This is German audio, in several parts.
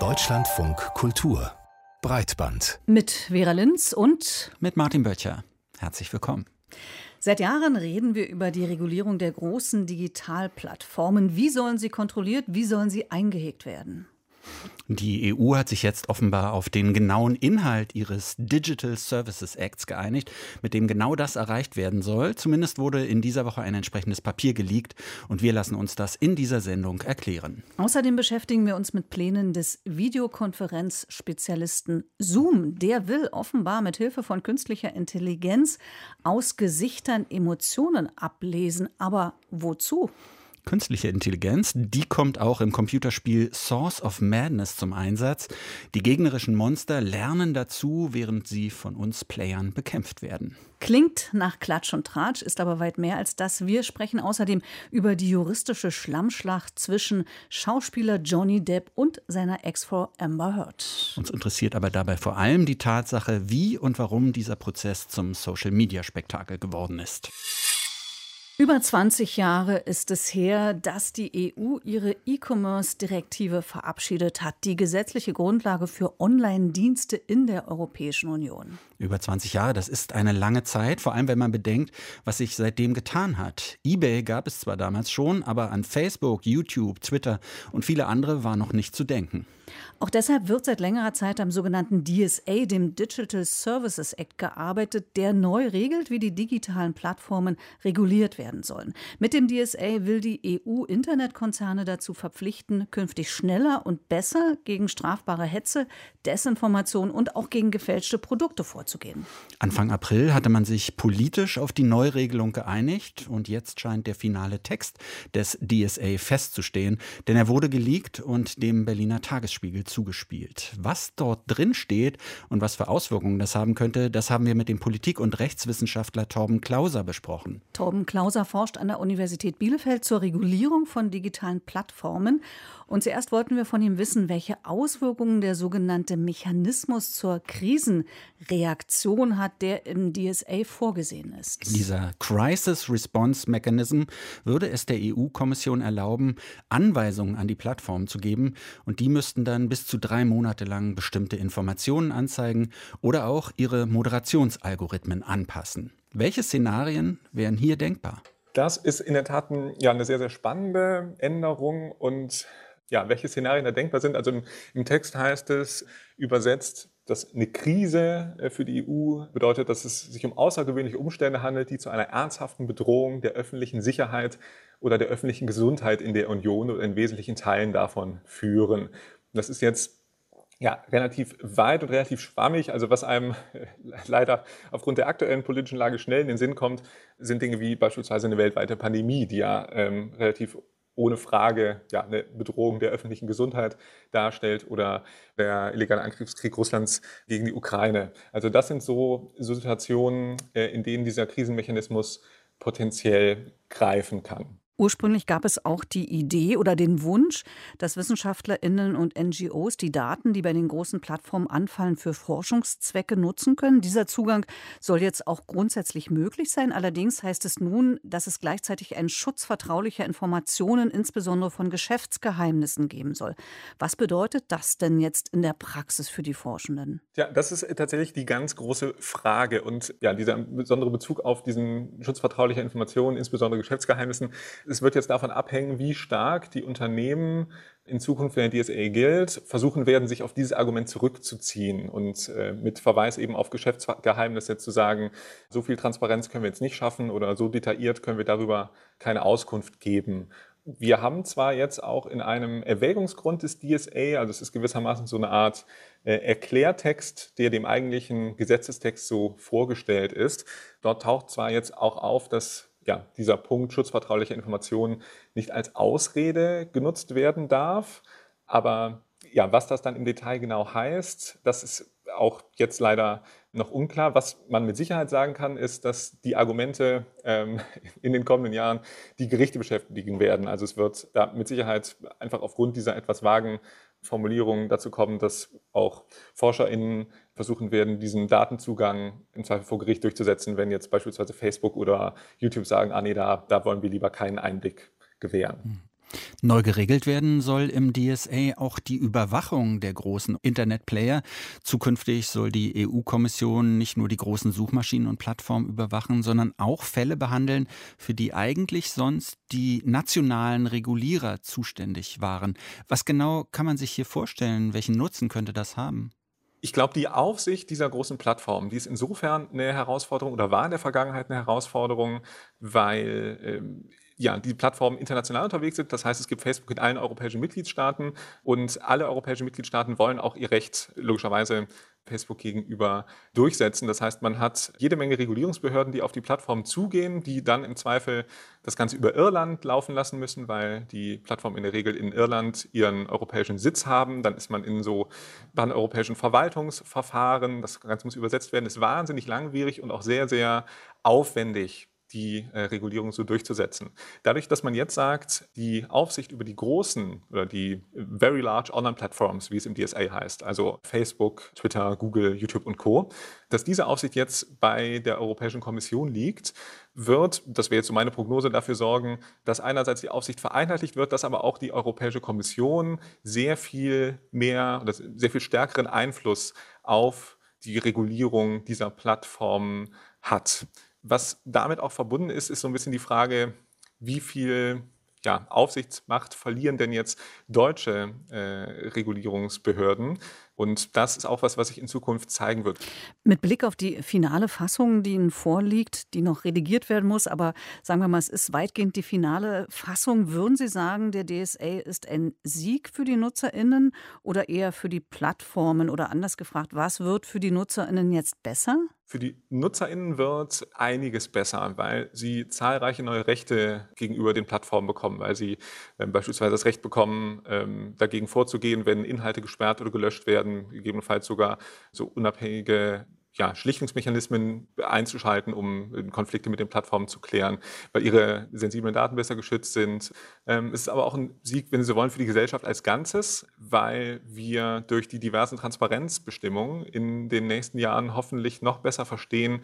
Deutschlandfunk Kultur Breitband. Mit Vera Linz und mit Martin Böttcher. Herzlich willkommen. Seit Jahren reden wir über die Regulierung der großen Digitalplattformen. Wie sollen sie kontrolliert, wie sollen sie eingehegt werden? Die EU hat sich jetzt offenbar auf den genauen Inhalt ihres Digital Services Acts geeinigt, mit dem genau das erreicht werden soll. Zumindest wurde in dieser Woche ein entsprechendes Papier geleakt und wir lassen uns das in dieser Sendung erklären. Außerdem beschäftigen wir uns mit Plänen des Videokonferenzspezialisten Zoom. Der will offenbar mit Hilfe von künstlicher Intelligenz aus Gesichtern Emotionen ablesen. Aber wozu? Künstliche Intelligenz, die kommt auch im Computerspiel Source of Madness zum Einsatz. Die gegnerischen Monster lernen dazu, während sie von uns Playern bekämpft werden. Klingt nach Klatsch und Tratsch, ist aber weit mehr als das. Wir sprechen außerdem über die juristische Schlammschlacht zwischen Schauspieler Johnny Depp und seiner Ex-Frau Amber Heard. Uns interessiert aber dabei vor allem die Tatsache, wie und warum dieser Prozess zum Social-Media-Spektakel geworden ist. Über 20 Jahre ist es her, dass die EU ihre E-Commerce-Direktive verabschiedet hat, die gesetzliche Grundlage für Online-Dienste in der Europäischen Union. Über 20 Jahre, das ist eine lange Zeit, vor allem wenn man bedenkt, was sich seitdem getan hat. eBay gab es zwar damals schon, aber an Facebook, YouTube, Twitter und viele andere war noch nicht zu denken. Auch deshalb wird seit längerer Zeit am sogenannten DSA, dem Digital Services Act, gearbeitet, der neu regelt, wie die digitalen Plattformen reguliert werden sollen. Mit dem DSA will die EU Internetkonzerne dazu verpflichten, künftig schneller und besser gegen strafbare Hetze, Desinformation und auch gegen gefälschte Produkte vorzugehen. Anfang April hatte man sich politisch auf die Neuregelung geeinigt und jetzt scheint der finale Text des DSA festzustehen, denn er wurde geleakt und dem Berliner Tagesspiegel Tagesspiegel zugespielt. Was dort drin steht und was für Auswirkungen das haben könnte, das haben wir mit dem Politik- und Rechtswissenschaftler Torben Klauser besprochen. Torben Klauser forscht an der Universität Bielefeld zur Regulierung von digitalen Plattformen. Und zuerst wollten wir von ihm wissen, welche Auswirkungen der sogenannte Mechanismus zur Krisenreaktion hat, der im DSA vorgesehen ist. Dieser Crisis Response Mechanism würde es der EU-Kommission erlauben, Anweisungen an die Plattformen zu geben und die müssten dann bis zu drei Monate lang bestimmte Informationen anzeigen oder auch ihre Moderationsalgorithmen anpassen. Welche Szenarien wären hier denkbar? Das ist in der Tat ein, ja, eine sehr, sehr spannende Änderung und ja, welche Szenarien da denkbar sind. Also im, im Text heißt es übersetzt, dass eine Krise äh, für die EU bedeutet, dass es sich um außergewöhnliche Umstände handelt, die zu einer ernsthaften Bedrohung der öffentlichen Sicherheit oder der öffentlichen Gesundheit in der Union oder in wesentlichen Teilen davon führen. Das ist jetzt ja, relativ weit und relativ schwammig. Also was einem äh, leider aufgrund der aktuellen politischen Lage schnell in den Sinn kommt, sind Dinge wie beispielsweise eine weltweite Pandemie, die ja ähm, relativ ohne Frage ja, eine Bedrohung der öffentlichen Gesundheit darstellt oder der illegale Angriffskrieg Russlands gegen die Ukraine. Also das sind so, Situationen, äh, in denen dieser Krisenmechanismus potenziell greifen kann. Ursprünglich gab es auch die Idee oder den Wunsch, dass Wissenschaftlerinnen und NGOs die Daten, die bei den großen Plattformen anfallen, für Forschungszwecke nutzen können. Dieser Zugang soll jetzt auch grundsätzlich möglich sein. Allerdings heißt es nun, dass es gleichzeitig einen Schutz vertraulicher Informationen, insbesondere von Geschäftsgeheimnissen, geben soll. Was bedeutet das denn jetzt in der Praxis für die Forschenden? Ja, das ist tatsächlich die ganz große Frage. Und ja, dieser besondere Bezug auf diesen Schutz vertraulicher Informationen, insbesondere Geschäftsgeheimnissen, es wird jetzt davon abhängen, wie stark die Unternehmen in Zukunft, wenn der DSA gilt, versuchen werden, sich auf dieses Argument zurückzuziehen und äh, mit Verweis eben auf Geschäftsgeheimnisse zu sagen, so viel Transparenz können wir jetzt nicht schaffen oder so detailliert können wir darüber keine Auskunft geben. Wir haben zwar jetzt auch in einem Erwägungsgrund des DSA, also es ist gewissermaßen so eine Art äh, Erklärtext, der dem eigentlichen Gesetzestext so vorgestellt ist. Dort taucht zwar jetzt auch auf, dass ja, dieser Punkt schutzvertraulicher Informationen nicht als Ausrede genutzt werden darf. Aber ja, was das dann im Detail genau heißt, das ist auch jetzt leider noch unklar. Was man mit Sicherheit sagen kann, ist, dass die Argumente ähm, in den kommenden Jahren die Gerichte beschäftigen werden. Also es wird da mit Sicherheit einfach aufgrund dieser etwas vagen Formulierungen dazu kommen, dass auch ForscherInnen versuchen werden, diesen Datenzugang im Zweifel vor Gericht durchzusetzen, wenn jetzt beispielsweise Facebook oder YouTube sagen, ah nee, da, da wollen wir lieber keinen Einblick gewähren. Hm. Neu geregelt werden soll im DSA auch die Überwachung der großen Internetplayer. Zukünftig soll die EU-Kommission nicht nur die großen Suchmaschinen und Plattformen überwachen, sondern auch Fälle behandeln, für die eigentlich sonst die nationalen Regulierer zuständig waren. Was genau kann man sich hier vorstellen? Welchen Nutzen könnte das haben? Ich glaube, die Aufsicht dieser großen Plattformen, die ist insofern eine Herausforderung oder war in der Vergangenheit eine Herausforderung, weil ähm, ja, die Plattformen international unterwegs sind. Das heißt, es gibt Facebook in allen europäischen Mitgliedstaaten und alle europäischen Mitgliedstaaten wollen auch ihr Recht logischerweise Facebook gegenüber durchsetzen. Das heißt, man hat jede Menge Regulierungsbehörden, die auf die Plattform zugehen, die dann im Zweifel das Ganze über Irland laufen lassen müssen, weil die Plattform in der Regel in Irland ihren europäischen Sitz haben. Dann ist man in so pan-europäischen Verwaltungsverfahren. Das Ganze muss übersetzt werden. Ist wahnsinnig langwierig und auch sehr, sehr aufwendig die äh, Regulierung so durchzusetzen. Dadurch, dass man jetzt sagt, die Aufsicht über die großen oder die very large Online-Plattforms, wie es im DSA heißt, also Facebook, Twitter, Google, YouTube und Co., dass diese Aufsicht jetzt bei der Europäischen Kommission liegt, wird, das wäre jetzt so meine Prognose, dafür sorgen, dass einerseits die Aufsicht vereinheitlicht wird, dass aber auch die Europäische Kommission sehr viel mehr oder sehr viel stärkeren Einfluss auf die Regulierung dieser Plattformen hat. Was damit auch verbunden ist, ist so ein bisschen die Frage, wie viel ja, Aufsichtsmacht verlieren denn jetzt deutsche äh, Regulierungsbehörden? Und das ist auch was, was sich in Zukunft zeigen wird. Mit Blick auf die finale Fassung, die Ihnen vorliegt, die noch redigiert werden muss, aber sagen wir mal, es ist weitgehend die finale Fassung, würden Sie sagen, der DSA ist ein Sieg für die NutzerInnen oder eher für die Plattformen? Oder anders gefragt, was wird für die NutzerInnen jetzt besser? Für die NutzerInnen wird einiges besser, weil sie zahlreiche neue Rechte gegenüber den Plattformen bekommen, weil sie äh, beispielsweise das Recht bekommen, ähm, dagegen vorzugehen, wenn Inhalte gesperrt oder gelöscht werden werden, gegebenenfalls sogar so unabhängige ja, Schlichtungsmechanismen einzuschalten, um Konflikte mit den Plattformen zu klären, weil ihre sensiblen Daten besser geschützt sind. Ähm, es ist aber auch ein Sieg, wenn Sie so wollen, für die Gesellschaft als Ganzes, weil wir durch die diversen Transparenzbestimmungen in den nächsten Jahren hoffentlich noch besser verstehen,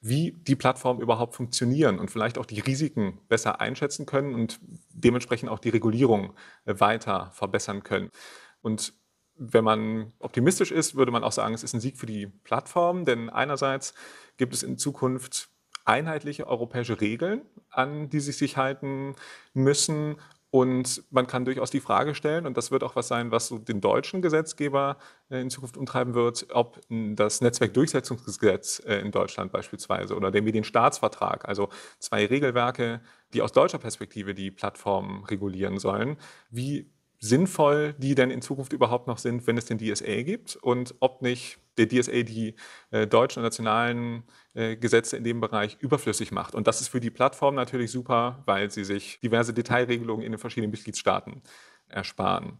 wie die Plattformen überhaupt funktionieren und vielleicht auch die Risiken besser einschätzen können und dementsprechend auch die Regulierung weiter verbessern können. Und wenn man optimistisch ist, würde man auch sagen, es ist ein Sieg für die Plattform, denn einerseits gibt es in Zukunft einheitliche europäische Regeln, an die sie sich halten müssen. Und man kann durchaus die Frage stellen, und das wird auch was sein, was so den deutschen Gesetzgeber äh, in Zukunft umtreiben wird, ob das Netzwerkdurchsetzungsgesetz äh, in Deutschland beispielsweise oder der Medienstaatsvertrag, also zwei Regelwerke, die aus deutscher Perspektive die Plattformen regulieren sollen, wie sinnvoll die denn in Zukunft überhaupt noch sind, wenn es den DSA gibt und ob nicht der DSA die äh, deutschen und nationalen äh, Gesetze in dem Bereich überflüssig macht. Und das ist für die Plattform natürlich super, weil sie sich diverse Detailregelungen in den verschiedenen Mitgliedstaaten ersparen.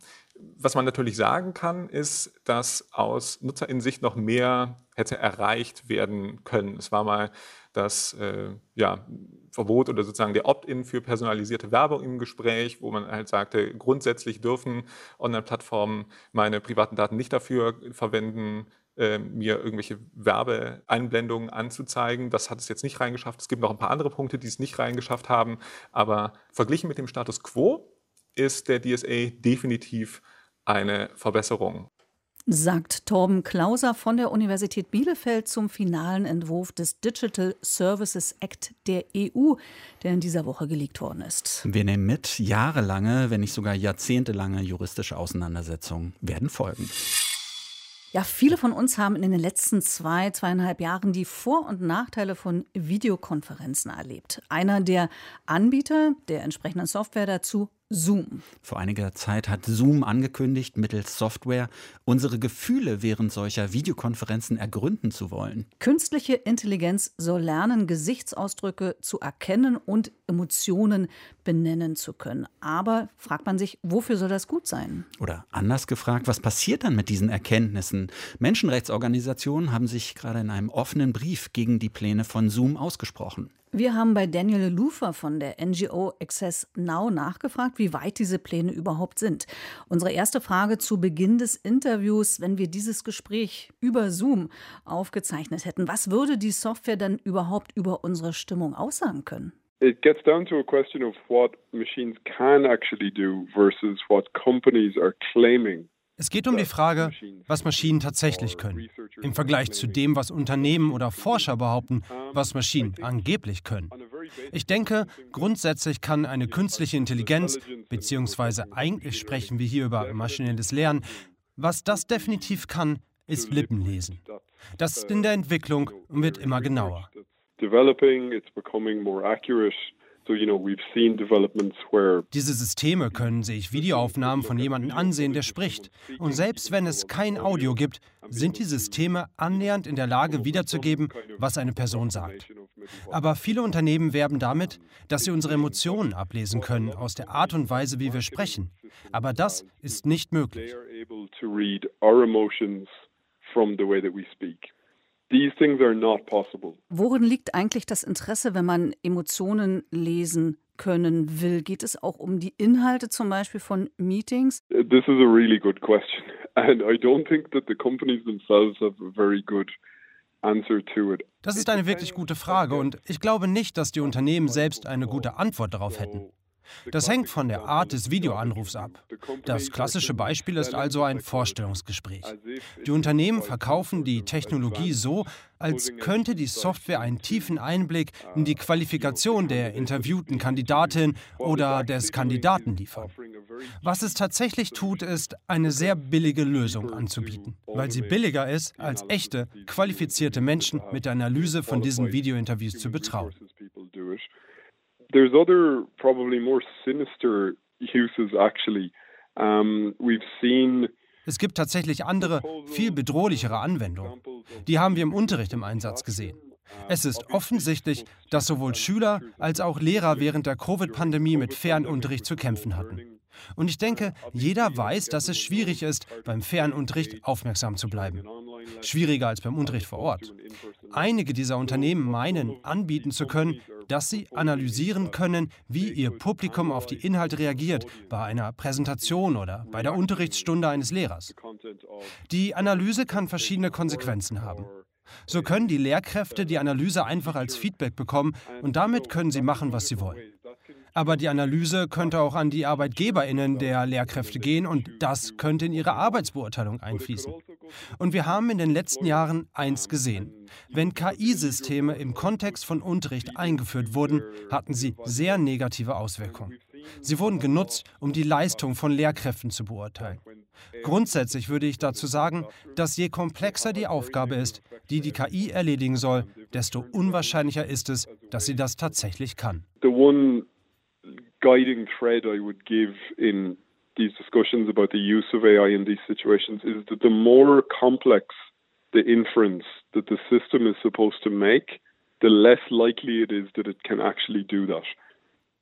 Was man natürlich sagen kann, ist, dass aus Nutzerinsicht noch mehr hätte erreicht werden können. Es war mal das äh, ja, Verbot oder sozusagen der Opt-in für personalisierte Werbung im Gespräch, wo man halt sagte, grundsätzlich dürfen Online-Plattformen meine privaten Daten nicht dafür verwenden, äh, mir irgendwelche Werbeeinblendungen anzuzeigen. Das hat es jetzt nicht reingeschafft. Es gibt noch ein paar andere Punkte, die es nicht reingeschafft haben. Aber verglichen mit dem Status quo ist der DSA definitiv eine Verbesserung sagt Torben Klauser von der Universität Bielefeld zum finalen Entwurf des Digital Services Act der EU, der in dieser Woche geleakt worden ist. Wir nehmen mit, jahrelange, wenn nicht sogar jahrzehntelange juristische Auseinandersetzungen werden folgen. Ja, viele von uns haben in den letzten zwei, zweieinhalb Jahren die Vor- und Nachteile von Videokonferenzen erlebt. Einer der Anbieter der entsprechenden Software dazu Zoom. Vor einiger Zeit hat Zoom angekündigt, mittels Software unsere Gefühle während solcher Videokonferenzen ergründen zu wollen. Künstliche Intelligenz soll lernen, Gesichtsausdrücke zu erkennen und Emotionen benennen zu können. Aber fragt man sich, wofür soll das gut sein? Oder anders gefragt, was passiert dann mit diesen Erkenntnissen? Menschenrechtsorganisationen haben sich gerade in einem offenen Brief gegen die Pläne von Zoom ausgesprochen. Wir haben bei Daniel Lufer von der NGO Access Now nachgefragt, wie weit diese Pläne überhaupt sind. Unsere erste Frage zu Beginn des Interviews, wenn wir dieses Gespräch über Zoom aufgezeichnet hätten, was würde die Software dann überhaupt über unsere Stimmung aussagen können? It gets down to a question of what machines can actually do versus what companies are claiming es geht um die Frage, was Maschinen tatsächlich können, im Vergleich zu dem, was Unternehmen oder Forscher behaupten, was Maschinen angeblich können. Ich denke, grundsätzlich kann eine künstliche Intelligenz, beziehungsweise eigentlich sprechen wir hier über maschinelles Lernen, was das definitiv kann, ist Lippenlesen. Das ist in der Entwicklung und wird immer genauer. Developing, it's becoming more accurate. Diese Systeme können sich Videoaufnahmen von jemandem ansehen, der spricht. Und selbst wenn es kein Audio gibt, sind die Systeme annähernd in der Lage wiederzugeben, was eine Person sagt. Aber viele Unternehmen werben damit, dass sie unsere Emotionen ablesen können aus der Art und Weise, wie wir sprechen. Aber das ist nicht möglich. From the way that we speak. Worin liegt eigentlich das Interesse, wenn man Emotionen lesen können will? Geht es auch um die Inhalte zum Beispiel von Meetings? This is a really good question. And I don't think that the companies themselves have a very good das ist eine wirklich gute Frage und ich glaube nicht, dass die Unternehmen selbst eine gute Antwort darauf hätten. Das hängt von der Art des Videoanrufs ab. Das klassische Beispiel ist also ein Vorstellungsgespräch. Die Unternehmen verkaufen die Technologie so, als könnte die Software einen tiefen Einblick in die Qualifikation der interviewten Kandidatin oder des Kandidaten liefern. Was es tatsächlich tut, ist, eine sehr billige Lösung anzubieten, weil sie billiger ist, als echte, qualifizierte Menschen mit der Analyse von diesen Videointerviews zu betrauen. There's other probably more sinister uses actually. Um, we've seen es gibt tatsächlich andere, viel bedrohlichere Anwendungen. Die haben wir im Unterricht im Einsatz gesehen. Es ist offensichtlich, dass sowohl Schüler als auch Lehrer während der Covid-Pandemie mit Fernunterricht zu kämpfen hatten. Und ich denke, jeder weiß, dass es schwierig ist, beim Fernunterricht aufmerksam zu bleiben. Schwieriger als beim Unterricht vor Ort. Einige dieser Unternehmen meinen, anbieten zu können, dass sie analysieren können, wie ihr Publikum auf die Inhalte reagiert bei einer Präsentation oder bei der Unterrichtsstunde eines Lehrers. Die Analyse kann verschiedene Konsequenzen haben. So können die Lehrkräfte die Analyse einfach als Feedback bekommen und damit können sie machen, was sie wollen. Aber die Analyse könnte auch an die Arbeitgeberinnen der Lehrkräfte gehen und das könnte in ihre Arbeitsbeurteilung einfließen. Und wir haben in den letzten Jahren eins gesehen. Wenn KI-Systeme im Kontext von Unterricht eingeführt wurden, hatten sie sehr negative Auswirkungen. Sie wurden genutzt, um die Leistung von Lehrkräften zu beurteilen. Grundsätzlich würde ich dazu sagen, dass je komplexer die Aufgabe ist, die die KI erledigen soll, desto unwahrscheinlicher ist es, dass sie das tatsächlich kann. The one guiding thread I would give in these discussions about the use of AI in these situations is that the more complex the inference that the system is supposed to make, the less likely it is that it can actually do that.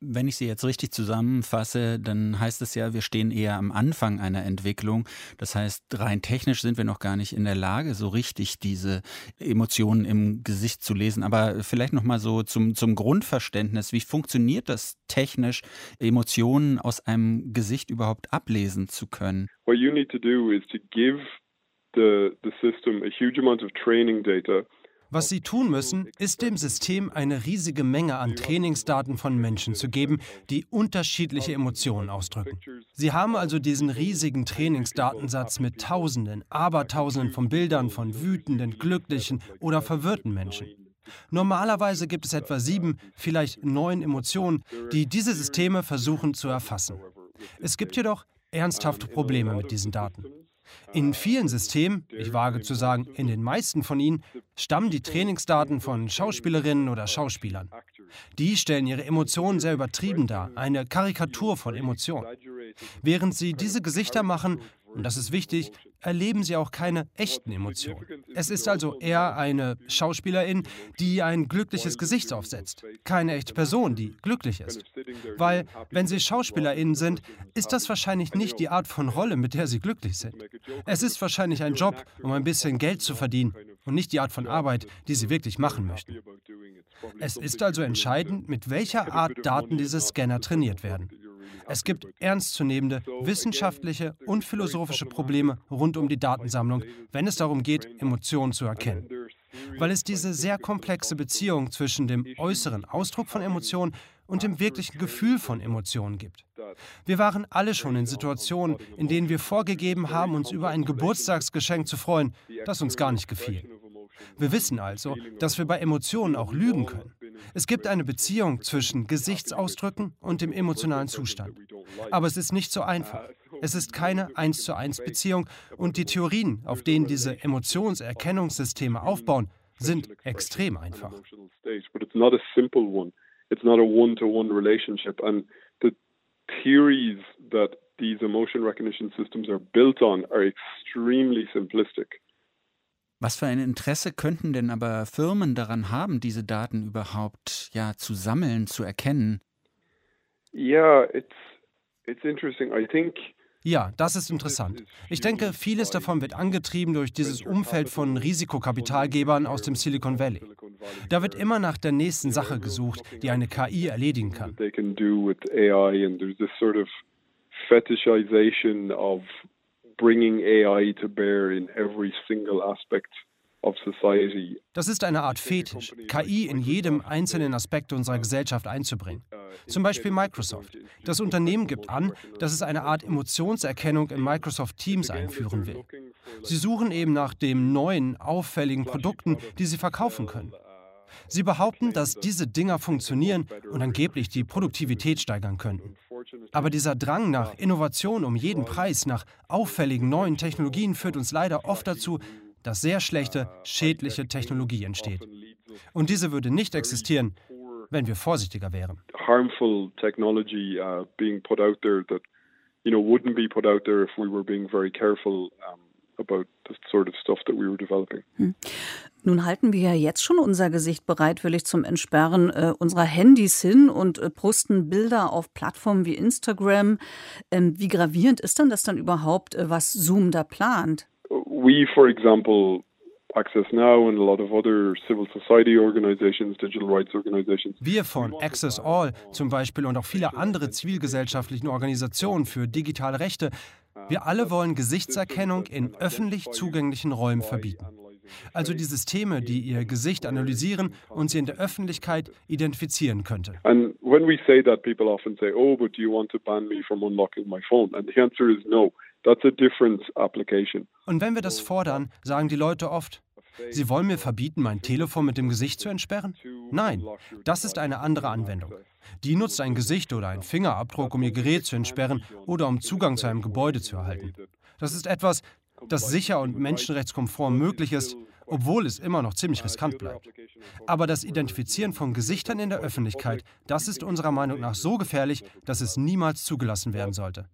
Wenn ich Sie jetzt richtig zusammenfasse, dann heißt es ja, wir stehen eher am Anfang einer Entwicklung. Das heißt, rein technisch sind wir noch gar nicht in der Lage, so richtig diese Emotionen im Gesicht zu lesen. Aber vielleicht noch mal so zum, zum Grundverständnis: Wie funktioniert das technisch, Emotionen aus einem Gesicht überhaupt ablesen zu können? What you need to do is to give the the system a huge amount of training data. Was Sie tun müssen, ist dem System eine riesige Menge an Trainingsdaten von Menschen zu geben, die unterschiedliche Emotionen ausdrücken. Sie haben also diesen riesigen Trainingsdatensatz mit Tausenden, Abertausenden von Bildern von wütenden, glücklichen oder verwirrten Menschen. Normalerweise gibt es etwa sieben, vielleicht neun Emotionen, die diese Systeme versuchen zu erfassen. Es gibt jedoch ernsthafte Probleme mit diesen Daten. In vielen Systemen, ich wage zu sagen, in den meisten von ihnen, stammen die Trainingsdaten von Schauspielerinnen oder Schauspielern. Die stellen ihre Emotionen sehr übertrieben dar, eine Karikatur von Emotionen. Während sie diese Gesichter machen, und das ist wichtig, erleben sie auch keine echten Emotionen. Es ist also eher eine Schauspielerin, die ein glückliches Gesicht aufsetzt, keine echte Person, die glücklich ist. Weil, wenn sie Schauspielerinnen sind, ist das wahrscheinlich nicht die Art von Rolle, mit der sie glücklich sind. Es ist wahrscheinlich ein Job, um ein bisschen Geld zu verdienen und nicht die Art von Arbeit, die sie wirklich machen möchten. Es ist also entscheidend, mit welcher Art Daten diese Scanner trainiert werden. Es gibt ernstzunehmende wissenschaftliche und philosophische Probleme rund um die Datensammlung, wenn es darum geht, Emotionen zu erkennen. weil es diese sehr komplexe Beziehung zwischen dem äußeren Ausdruck von Emotionen und dem wirklichen Gefühl von Emotionen gibt. Wir waren alle schon in Situationen, in denen wir vorgegeben haben, uns über ein Geburtstagsgeschenk zu freuen, das uns gar nicht gefiel. Wir wissen also, dass wir bei Emotionen auch lügen können. Es gibt eine Beziehung zwischen Gesichtsausdrücken und dem emotionalen Zustand. Aber es ist nicht so einfach. Es ist keine 1 zu 1 Beziehung und die Theorien, auf denen diese Emotionserkennungssysteme aufbauen, sind extrem einfach. It's not a one-to-one relationship, and the theories that these emotion recognition systems are built on are extremely simplistic. Was für ein Interesse könnten denn aber Firmen daran haben, diese Daten überhaupt ja zu sammeln, zu erkennen? Yeah, it's it's interesting. I think ja, das ist interessant. Ich denke, vieles davon wird angetrieben durch dieses Umfeld von Risikokapitalgebern aus dem Silicon Valley. Da wird immer nach der nächsten Sache gesucht, die eine KI erledigen kann. Bringing AI to bear in every single aspect das ist eine Art Fetisch, KI in jedem einzelnen Aspekt unserer Gesellschaft einzubringen. Zum Beispiel Microsoft. Das Unternehmen gibt an, dass es eine Art Emotionserkennung in Microsoft Teams einführen will. Sie suchen eben nach den neuen, auffälligen Produkten, die sie verkaufen können. Sie behaupten, dass diese Dinger funktionieren und angeblich die Produktivität steigern könnten. Aber dieser Drang nach Innovation um jeden Preis, nach auffälligen neuen Technologien führt uns leider oft dazu, dass sehr schlechte, schädliche Technologie entsteht. Und diese würde nicht existieren, wenn wir vorsichtiger wären. Harmful technology uh, being put out there that you know wouldn't be put out there if we were being very careful um, about the sort of stuff that we were developing. Hm. Nun halten wir ja jetzt schon unser Gesicht bereitwillig zum Entsperren äh, unserer Handys hin und äh, posten Bilder auf Plattformen wie Instagram. Ähm, wie gravierend ist denn das dann überhaupt, äh, was Zoom da plant? we, for example, Access Now and a lot of other civil society organizations, digital rights organizations. Wir von Access All zum Beispiel und auch viele andere zivilgesellschaftlichen Organisationen für digitale Rechte, wir alle wollen Gesichtserkennung in öffentlich zugänglichen Räumen verbieten. Also die Systeme, die ihr Gesicht analysieren und sie in der Öffentlichkeit identifizieren könnte. And when we say that, people often say, "Oh, but do you want to ban me from unlocking my phone?" And the answer is no. That's a different application. Und wenn wir das fordern, sagen die Leute oft, Sie wollen mir verbieten, mein Telefon mit dem Gesicht zu entsperren? Nein, das ist eine andere Anwendung. Die nutzt ein Gesicht oder einen Fingerabdruck, um ihr Gerät zu entsperren oder um Zugang zu einem Gebäude zu erhalten. Das ist etwas, das sicher und menschenrechtskonform möglich ist, obwohl es immer noch ziemlich riskant bleibt. Aber das Identifizieren von Gesichtern in der Öffentlichkeit, das ist unserer Meinung nach so gefährlich, dass es niemals zugelassen werden sollte.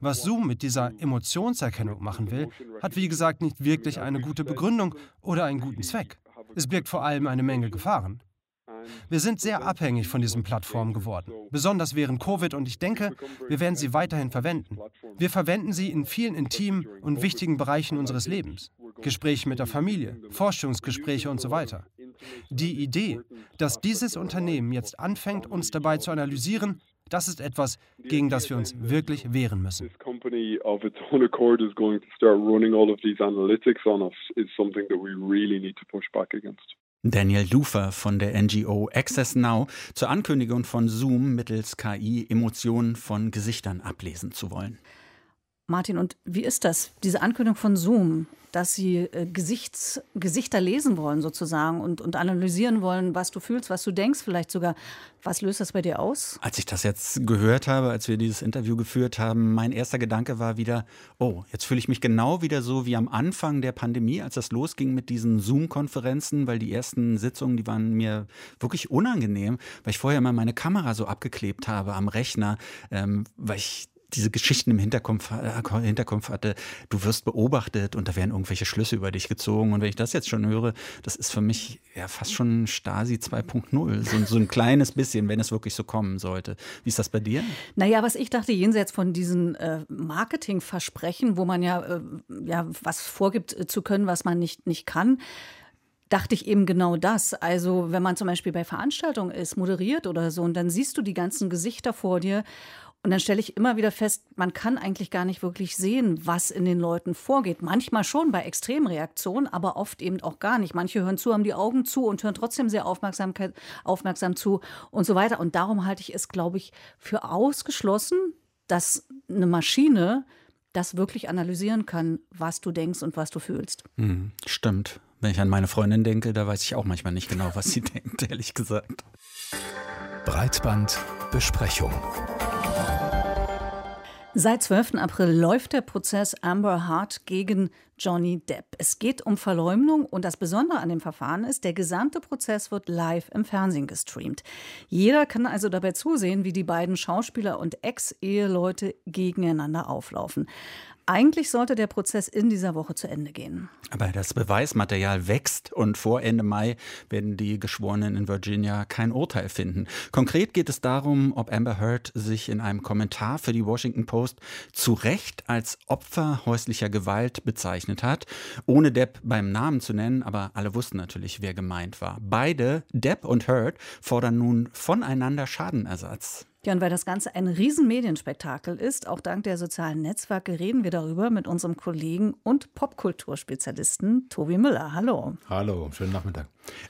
Was Zoom mit dieser Emotionserkennung machen will, hat wie gesagt nicht wirklich eine gute Begründung oder einen guten Zweck. Es birgt vor allem eine Menge Gefahren. Wir sind sehr abhängig von diesen Plattformen geworden, besonders während Covid und ich denke, wir werden sie weiterhin verwenden. Wir verwenden sie in vielen intimen und wichtigen Bereichen unseres Lebens. Gespräche mit der Familie, Forschungsgespräche und so weiter. Die Idee, dass dieses Unternehmen jetzt anfängt, uns dabei zu analysieren, das ist etwas, gegen das wir uns wirklich wehren müssen. Daniel Lufer von der NGO Access Now zur Ankündigung von Zoom mittels KI Emotionen von Gesichtern ablesen zu wollen. Martin, und wie ist das, diese Ankündigung von Zoom, dass sie äh, Gesichts, Gesichter lesen wollen sozusagen und, und analysieren wollen, was du fühlst, was du denkst, vielleicht sogar, was löst das bei dir aus? Als ich das jetzt gehört habe, als wir dieses Interview geführt haben, mein erster Gedanke war wieder, oh, jetzt fühle ich mich genau wieder so wie am Anfang der Pandemie, als das losging mit diesen Zoom-Konferenzen, weil die ersten Sitzungen, die waren mir wirklich unangenehm, weil ich vorher mal meine Kamera so abgeklebt habe am Rechner, ähm, weil ich diese Geschichten im Hinterkopf, äh, Hinterkopf hatte, du wirst beobachtet und da werden irgendwelche Schlüsse über dich gezogen. Und wenn ich das jetzt schon höre, das ist für mich ja fast schon Stasi 2.0. So, so ein kleines bisschen, wenn es wirklich so kommen sollte. Wie ist das bei dir? Naja, was ich dachte, jenseits von diesen äh, Marketingversprechen, wo man ja, äh, ja was vorgibt äh, zu können, was man nicht, nicht kann, dachte ich eben genau das. Also wenn man zum Beispiel bei Veranstaltungen ist, moderiert oder so, und dann siehst du die ganzen Gesichter vor dir Und dann stelle ich immer wieder fest, man kann eigentlich gar nicht wirklich sehen, was in den Leuten vorgeht. Manchmal schon bei Extremreaktionen, aber oft eben auch gar nicht. Manche hören zu, haben die Augen zu und hören trotzdem sehr Aufmerksamkeit, aufmerksam zu und so weiter. Und darum halte ich es, glaube ich, für ausgeschlossen, dass eine Maschine das wirklich analysieren kann, was du denkst und was du fühlst. Hm, stimmt. Wenn ich an meine Freundin denke, da weiß ich auch manchmal nicht genau, was sie denkt, ehrlich gesagt. Breitbandbesprechung. Seit 12. April läuft der Prozess Amber Hart gegen Johnny Depp. Es geht um Verleumdung und das Besondere an dem Verfahren ist, der gesamte Prozess wird live im Fernsehen gestreamt. Jeder kann also dabei zusehen, wie die beiden Schauspieler und Ex-Eheleute gegeneinander auflaufen. Eigentlich sollte der Prozess in dieser Woche zu Ende gehen. Aber das Beweismaterial wächst und vor Ende Mai werden die Geschworenen in Virginia kein Urteil finden. Konkret geht es darum, ob Amber Heard sich in einem Kommentar für die Washington Post zu Recht als Opfer häuslicher Gewalt bezeichnet hat, ohne Depp beim Namen zu nennen, aber alle wussten natürlich, wer gemeint war. Beide, Depp und Heard, fordern nun voneinander Schadenersatz. Ja, und weil das Ganze ein Riesenmedienspektakel ist, auch dank der sozialen Netzwerke, reden wir darüber mit unserem Kollegen und Popkulturspezialisten Tobi Müller. Hallo. Hallo, schönen Nachmittag.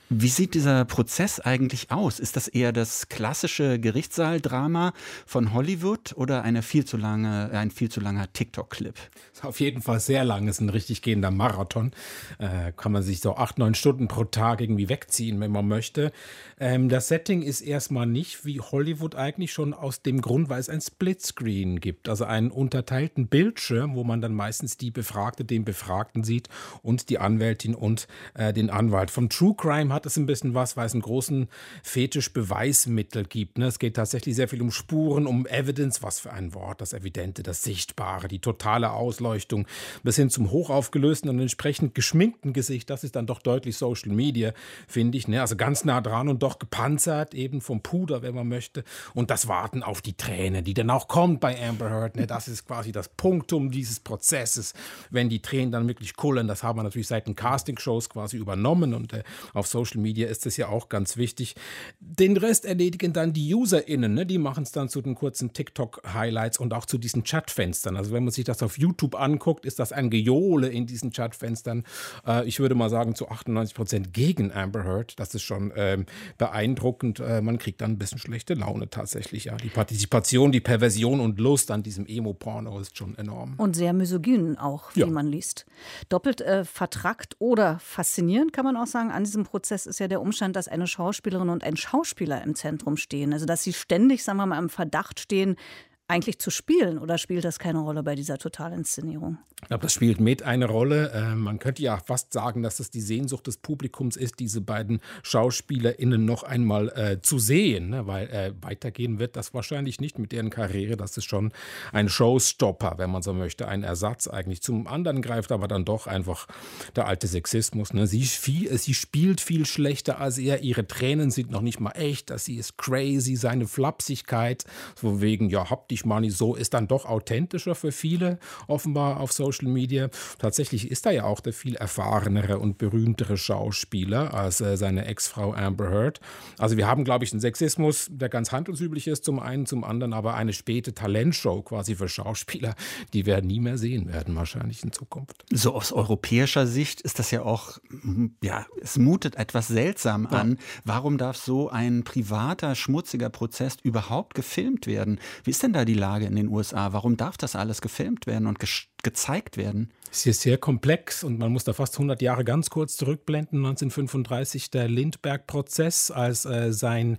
Wie sieht dieser Prozess eigentlich aus? Ist das eher das klassische Gerichtssaal-Drama von Hollywood oder eine viel zu lange, ein viel zu langer TikTok-Clip? Auf jeden Fall sehr lang, ist ein richtig gehender Marathon. Äh, kann man sich so acht, neun Stunden pro Tag irgendwie wegziehen, wenn man möchte. Ähm, das Setting ist erstmal nicht wie Hollywood eigentlich schon aus dem Grund, weil es ein Splitscreen gibt, also einen unterteilten Bildschirm, wo man dann meistens die Befragte, den Befragten sieht und die Anwältin und äh, den Anwalt. Vom True Crime hat es ein bisschen was, weil es einen großen Fetisch Beweismittel gibt. Ne? Es geht tatsächlich sehr viel um Spuren, um Evidence, was für ein Wort, das Evidente, das Sichtbare, die totale Ausleuchtung, bis hin zum hochaufgelösten und entsprechend geschminkten Gesicht. Das ist dann doch deutlich Social Media, finde ich. Ne? Also ganz nah dran und doch gepanzert, eben vom Puder, wenn man möchte. Und das Warten auf die Träne, die dann auch kommt bei Amber Heard. Ne? Das ist quasi das Punktum dieses Prozesses, wenn die Tränen dann wirklich kullen. Das haben wir natürlich seit den Castingshows quasi übernommen und äh, auf Social Media ist es ja auch ganz wichtig. Den Rest erledigen dann die UserInnen, ne? die machen es dann zu den kurzen TikTok-Highlights und auch zu diesen Chatfenstern. Also wenn man sich das auf YouTube anguckt, ist das ein Gejohle in diesen Chatfenstern. Äh, ich würde mal sagen zu 98 Prozent gegen Amber Heard. Das ist schon ähm, beeindruckend. Äh, man kriegt dann ein bisschen schlechte Laune tatsächlich. Ja. Die Partizipation, die Perversion und Lust an diesem Emo-Porno ist schon enorm. Und sehr misogyn auch, wie ja. man liest. Doppelt äh, vertrackt oder faszinierend kann man auch sagen an diesem diesem Prozess ist ja der Umstand, dass eine Schauspielerin und ein Schauspieler im Zentrum stehen. Also dass sie ständig, sagen wir mal, im Verdacht stehen, eigentlich zu spielen oder spielt das keine Rolle bei dieser Totalinszenierung? Ich glaube, das spielt mit eine Rolle. Äh, man könnte ja fast sagen, dass es die Sehnsucht des Publikums ist, diese beiden SchauspielerInnen noch einmal äh, zu sehen, ne? weil äh, weitergehen wird das wahrscheinlich nicht mit deren Karriere. Das ist schon ein Showstopper, wenn man so möchte, ein Ersatz eigentlich. Zum anderen greift aber dann doch einfach der alte Sexismus. Ne? Sie, viel, sie spielt viel schlechter als er. Ihre Tränen sind noch nicht mal echt. Dass sie ist crazy. Seine Flapsigkeit, so wegen, ja, habt mal nicht so, ist dann doch authentischer für viele offenbar auf Social Media. Tatsächlich ist er ja auch der viel erfahrenere und berühmtere Schauspieler als äh, seine Ex-Frau Amber Heard. Also wir haben, glaube ich, einen Sexismus, der ganz handelsüblich ist zum einen, zum anderen aber eine späte Talentshow quasi für Schauspieler, die wir nie mehr sehen werden wahrscheinlich in Zukunft. So aus europäischer Sicht ist das ja auch, ja, es mutet etwas seltsam an. Ja. Warum darf so ein privater, schmutziger Prozess überhaupt gefilmt werden? Wie ist denn da die Lage in den USA? Warum darf das alles gefilmt werden und ge gezeigt werden? Es ist sehr komplex und man muss da fast 100 Jahre ganz kurz zurückblenden. 1935 der Lindbergh-Prozess, als äh, sein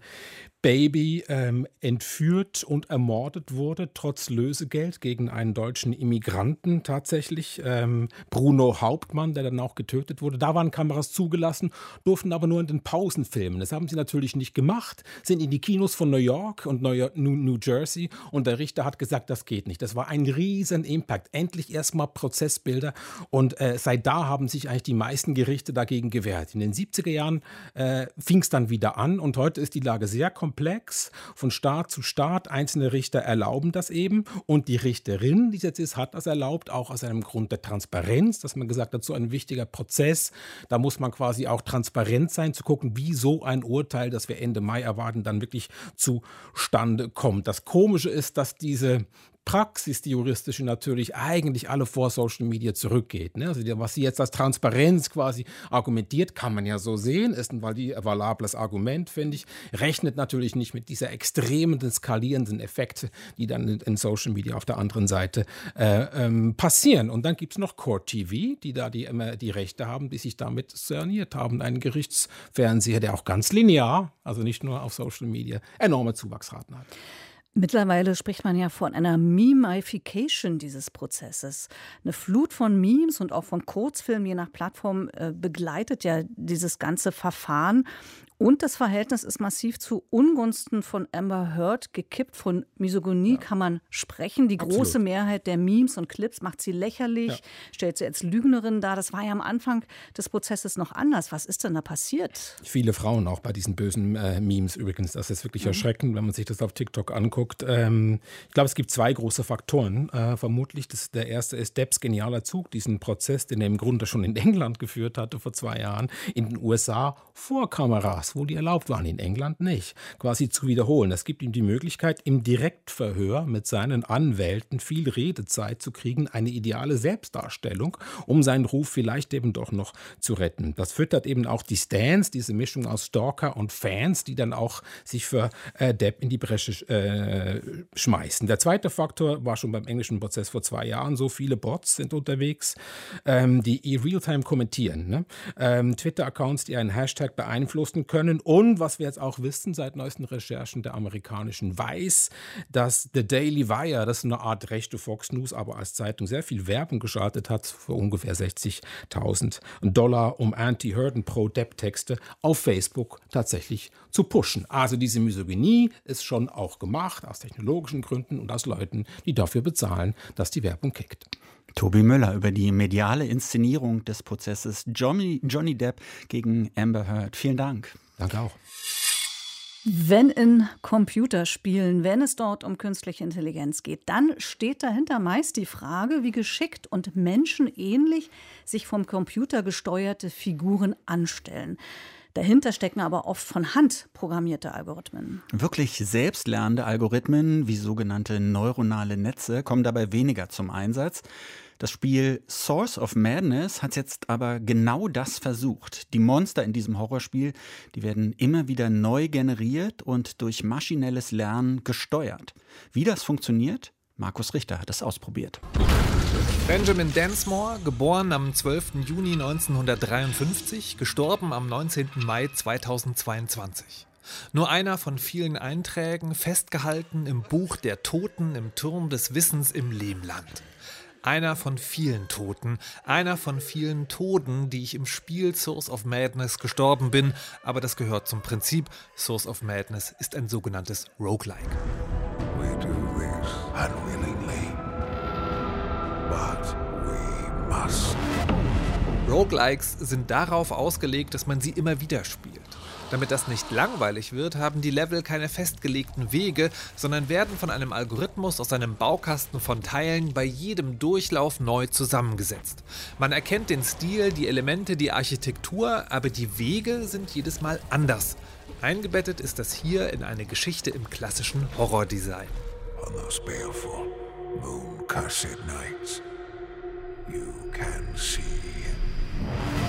Baby ähm, entführt und ermordet wurde, trotz Lösegeld gegen einen deutschen Immigranten tatsächlich. Ähm, Bruno Hauptmann, der dann auch getötet wurde. Da waren Kameras zugelassen, durften aber nur in den Pausen filmen. Das haben sie natürlich nicht gemacht, sind in die Kinos von New York und New, New Jersey und der Richter hat gesagt, das geht nicht. Das war ein riesen Impact. Endlich erstmal Prozessbilder und äh, seit da haben sich eigentlich die meisten Gerichte dagegen gewehrt. In den 70er Jahren äh, fing es dann wieder an und heute ist die Lage sehr komplex komplex von Staat zu Staat. Einzelne Richter erlauben das eben und die Richterin, die jetzt ist, hat das erlaubt, auch aus einem Grund der Transparenz, dass man gesagt hat, so ein wichtiger Prozess, da muss man quasi auch transparent sein, zu gucken, wie so ein Urteil, das wir Ende Mai erwarten, dann wirklich zustande kommt. Das Komische ist, dass diese Praxis, die juristische natürlich eigentlich alle vor Social Media zurückgeht. Ne? Also was sie jetzt als Transparenz quasi argumentiert, kann man ja so sehen, ist ein valables Argument, finde ich, rechnet natürlich nicht mit dieser extremen, skalierenden Effekte, die dann in Social Media auf der anderen Seite äh, ähm, passieren. Und dann gibt es noch Court TV, die da die, immer die Rechte haben, die sich damit saniert haben. Ein Gerichtsfernseher, der auch ganz linear, also nicht nur auf Social Media, enorme Zuwachsraten hat. Mittlerweile spricht man ja von einer Memeification dieses Prozesses. Eine Flut von Memes und auch von Kurzfilmen, je nach Plattform, äh, begleitet ja dieses ganze Verfahren. Und das Verhältnis ist massiv zu Ungunsten von Amber Heard gekippt. Von Misogynie ja. kann man sprechen. Die Absolut. große Mehrheit der Memes und Clips macht sie lächerlich, ja. stellt sie als Lügnerin dar. Das war ja am Anfang des Prozesses noch anders. Was ist denn da passiert? Viele Frauen auch bei diesen bösen äh, Memes übrigens. Das ist wirklich mhm. erschreckend, wenn man sich das auf TikTok anguckt. Ähm, ich glaube, es gibt zwei große Faktoren. Äh, vermutlich, das, der erste ist Debs genialer Zug, diesen Prozess, den er im Grunde schon in England geführt hatte vor zwei Jahren, in den USA vor Kameras Kameras, wo die erlaubt waren, in England nicht, quasi zu wiederholen. Das gibt ihm die Möglichkeit, im Direktverhör mit seinen Anwälten viel Redezeit zu kriegen, eine ideale Selbstdarstellung, um seinen Ruf vielleicht eben doch noch zu retten. Das füttert eben auch die Stans, diese Mischung aus Stalker und Fans, die dann auch sich für äh, Depp in die Bresche äh, schmeißen. Der zweite Faktor war schon beim englischen Prozess vor zwei Jahren so, viele Bots sind unterwegs, ähm, die Realtime kommentieren. Ne? Ähm, Twitter-Accounts, die einen Hashtag beeinflussen können, können. Und was wir jetzt auch wissen seit neuesten Recherchen der amerikanischen weiß, dass The Daily Wire, das ist eine Art rechte Fox News, aber als Zeitung sehr viel Werbung geschaltet hat für ungefähr 60.000 Dollar, um Anti-Hurden Pro-Depp-Texte auf Facebook tatsächlich zu pushen. Also diese Misogynie ist schon auch gemacht aus technologischen Gründen und aus Leuten, die dafür bezahlen, dass die Werbung kickt. Tobi Müller über die mediale Inszenierung des Prozesses Johnny, Johnny Depp gegen Amber Heard. Vielen Dank. Danke auch. Wenn in Computerspielen, wenn es dort um künstliche Intelligenz geht, dann steht dahinter meist die Frage, wie geschickt und menschenähnlich sich vom Computer gesteuerte Figuren anstellen. Dahinter stecken aber oft von Hand programmierte Algorithmen. Wirklich selbstlernende Algorithmen wie sogenannte neuronale Netze kommen dabei weniger zum Einsatz. Das Spiel Source of Madness hat jetzt aber genau das versucht. Die Monster in diesem Horrorspiel, die werden immer wieder neu generiert und durch maschinelles Lernen gesteuert. Wie das funktioniert? Markus Richter hat es ausprobiert. Benjamin Densmore, geboren am 12. Juni 1953, gestorben am 19. Mai 2022. Nur einer von vielen Einträgen, festgehalten im Buch der Toten im Turm des Wissens im Lehmland. Einer von vielen Toten, einer von vielen Toden, die ich im Spiel Source of Madness gestorben bin, aber das gehört zum Prinzip. Source of Madness ist ein sogenanntes Roguelike. We do this unwillingly, but we must. Roguelikes sind darauf ausgelegt, dass man sie immer wieder spielt. Damit das nicht langweilig wird, haben die Level keine festgelegten Wege, sondern werden von einem Algorithmus aus einem Baukasten von Teilen bei jedem Durchlauf neu zusammengesetzt. Man erkennt den Stil, die Elemente, die Architektur, aber die Wege sind jedes Mal anders. Eingebettet ist das hier in eine Geschichte im klassischen Horrordesign. On those baleful, moon-cursed nights, you can see the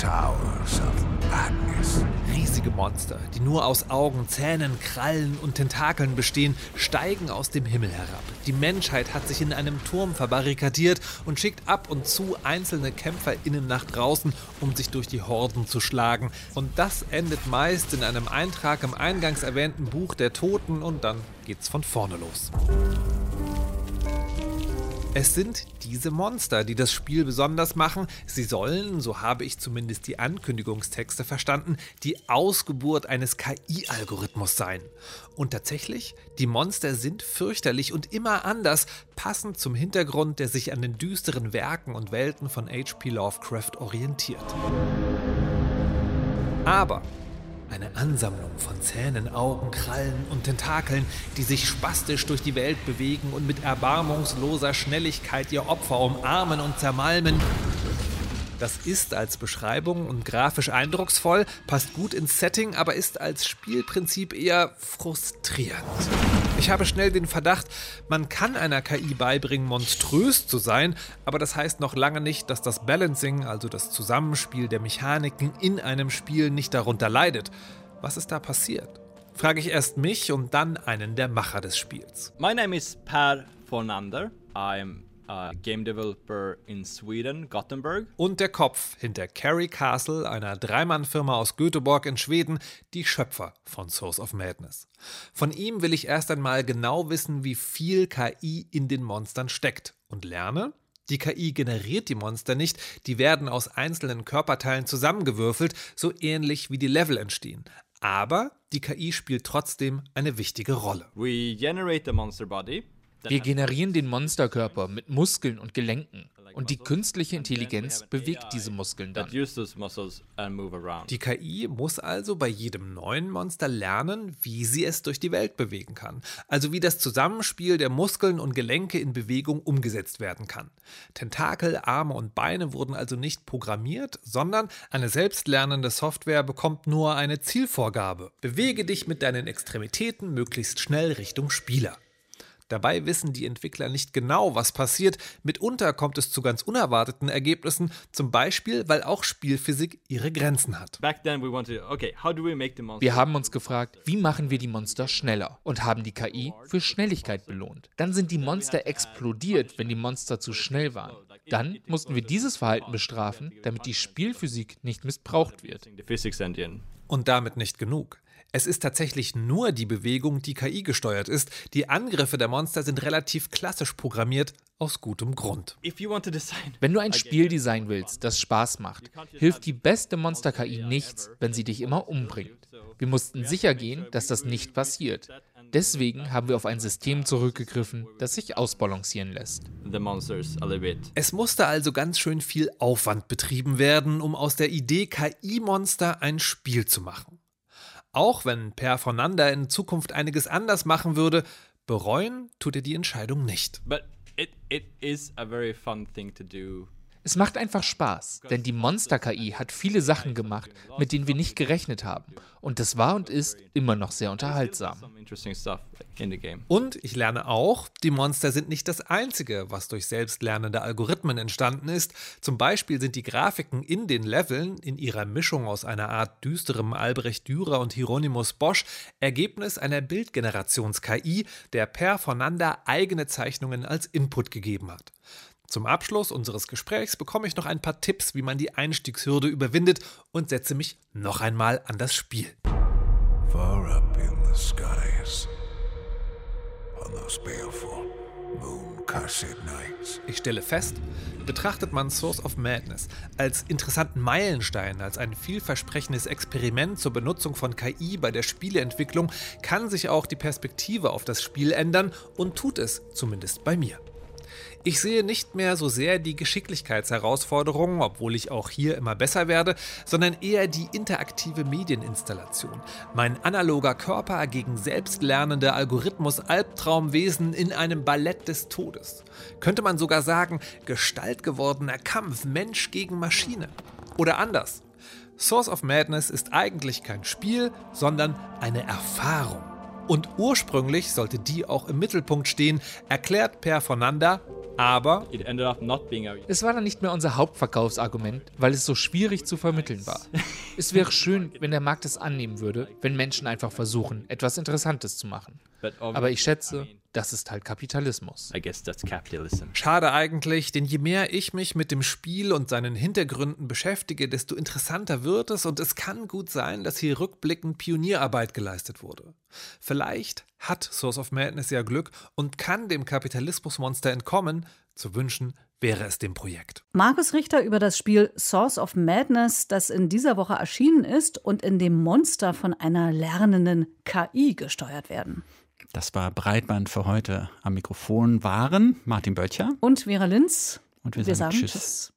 towers of Madness. Riesige Monster, die nur aus Augen, Zähnen, Krallen und Tentakeln bestehen, steigen aus dem Himmel herab. Die Menschheit hat sich in einem Turm verbarrikadiert und schickt ab und zu einzelne KämpferInnen nach draußen, um sich durch die Horden zu schlagen. Und das endet meist in einem Eintrag im eingangs erwähnten Buch der Toten und dann geht's von vorne los. Es sind diese Monster, die das Spiel besonders machen. Sie sollen, so habe ich zumindest die Ankündigungstexte verstanden, die Ausgeburt eines KI-Algorithmus sein. Und tatsächlich, die Monster sind fürchterlich und immer anders, passend zum Hintergrund, der sich an den düsteren Werken und Welten von H.P. Lovecraft orientiert. Aber Eine Ansammlung von Zähnen, Augen, Krallen und Tentakeln, die sich spastisch durch die Welt bewegen und mit erbarmungsloser Schnelligkeit ihr Opfer umarmen und zermalmen. Das ist als Beschreibung und grafisch eindrucksvoll, passt gut ins Setting, aber ist als Spielprinzip eher frustrierend. Ich habe schnell den Verdacht, man kann einer KI beibringen, monströs zu sein, aber das heißt noch lange nicht, dass das Balancing, also das Zusammenspiel der Mechaniken in einem Spiel, nicht darunter leidet. Was ist da passiert? Frage ich erst mich und dann einen der Macher des Spiels. My name is Per Fornander. I'm uh, game developer in Sweden, Gothenburg. Und der Kopf hinter Carrie Castle, einer Dreimann-Firma aus Göteborg in Schweden, die Schöpfer von Source of Madness. Von ihm will ich erst einmal genau wissen, wie viel KI in den Monstern steckt und lerne, die KI generiert die Monster nicht, die werden aus einzelnen Körperteilen zusammengewürfelt, so ähnlich wie die Level entstehen. Aber die KI spielt trotzdem eine wichtige Rolle. We generate the monster body. Wir generieren den Monsterkörper mit Muskeln und Gelenken. Und die künstliche Intelligenz bewegt diese Muskeln dann. Die KI muss also bei jedem neuen Monster lernen, wie sie es durch die Welt bewegen kann. Also wie das Zusammenspiel der Muskeln und Gelenke in Bewegung umgesetzt werden kann. Tentakel, Arme und Beine wurden also nicht programmiert, sondern eine selbstlernende Software bekommt nur eine Zielvorgabe. Bewege dich mit deinen Extremitäten möglichst schnell Richtung Spieler. Dabei wissen die Entwickler nicht genau, was passiert. Mitunter kommt es zu ganz unerwarteten Ergebnissen, zum Beispiel, weil auch Spielphysik ihre Grenzen hat. Wir haben uns gefragt, wie machen wir die Monster schneller und haben die KI für Schnelligkeit belohnt. Dann sind die Monster explodiert, wenn die Monster zu schnell waren. Dann mussten wir dieses Verhalten bestrafen, damit die Spielphysik nicht missbraucht wird. Und damit nicht genug. Es ist tatsächlich nur die Bewegung, die KI gesteuert ist. Die Angriffe der Monster sind relativ klassisch programmiert, aus gutem Grund. Wenn du ein Spiel designen willst, das Spaß macht, hilft die beste Monster-KI nichts, wenn sie dich immer umbringt. Wir mussten sicher gehen, dass das nicht passiert. Deswegen haben wir auf ein System zurückgegriffen, das sich ausbalancieren lässt. Es musste also ganz schön viel Aufwand betrieben werden, um aus der Idee KI-Monster ein Spiel zu machen. Auch wenn Per Vonander in Zukunft einiges anders machen würde, bereuen tut er die Entscheidung nicht. But it, it is a very fun thing to do es macht einfach Spaß, denn die Monster-KI hat viele Sachen gemacht, mit denen wir nicht gerechnet haben. Und das war und ist immer noch sehr unterhaltsam. Und ich lerne auch, die Monster sind nicht das Einzige, was durch selbstlernende Algorithmen entstanden ist. Zum Beispiel sind die Grafiken in den Leveln in ihrer Mischung aus einer Art düsterem Albrecht Dürer und Hieronymus Bosch Ergebnis einer Bildgenerations-KI, der per voneinander eigene Zeichnungen als Input gegeben hat. Zum Abschluss unseres Gesprächs bekomme ich noch ein paar Tipps, wie man die Einstiegshürde überwindet und setze mich noch einmal an das Spiel. Far up in the skies, on those baleful ich stelle fest, betrachtet man Source of Madness als interessanten Meilenstein, als ein vielversprechendes Experiment zur Benutzung von KI bei der Spieleentwicklung, kann sich auch die Perspektive auf das Spiel ändern und tut es zumindest bei mir. Ich sehe nicht mehr so sehr die Geschicklichkeitsherausforderungen, obwohl ich auch hier immer besser werde, sondern eher die interaktive Medieninstallation. Mein analoger Körper gegen selbstlernende Algorithmus-Albtraumwesen in einem Ballett des Todes. Könnte man sogar sagen, gestaltgewordener Kampf Mensch gegen Maschine. Oder anders. Source of Madness ist eigentlich kein Spiel, sondern eine Erfahrung. Und ursprünglich sollte die auch im Mittelpunkt stehen, erklärt Per Fernanda, aber es war dann nicht mehr unser Hauptverkaufsargument, weil es so schwierig zu vermitteln war. es wäre schön, wenn der Markt es annehmen würde, wenn Menschen einfach versuchen, etwas Interessantes zu machen. Aber ich schätze, das ist halt Kapitalismus. Schade eigentlich, denn je mehr ich mich mit dem Spiel und seinen Hintergründen beschäftige, desto interessanter wird es und es kann gut sein, dass hier rückblickend Pionierarbeit geleistet wurde. Vielleicht hat Source of Madness ja Glück und kann dem Kapitalismusmonster entkommen. Zu wünschen wäre es dem Projekt. Markus Richter über das Spiel Source of Madness, das in dieser Woche erschienen ist und in dem Monster von einer lernenden KI gesteuert werden. Das war Breitband für heute. Am Mikrofon waren Martin Böttcher und Vera Linz. Und wir, wir sagen, sagen, Tschüss. tschüss.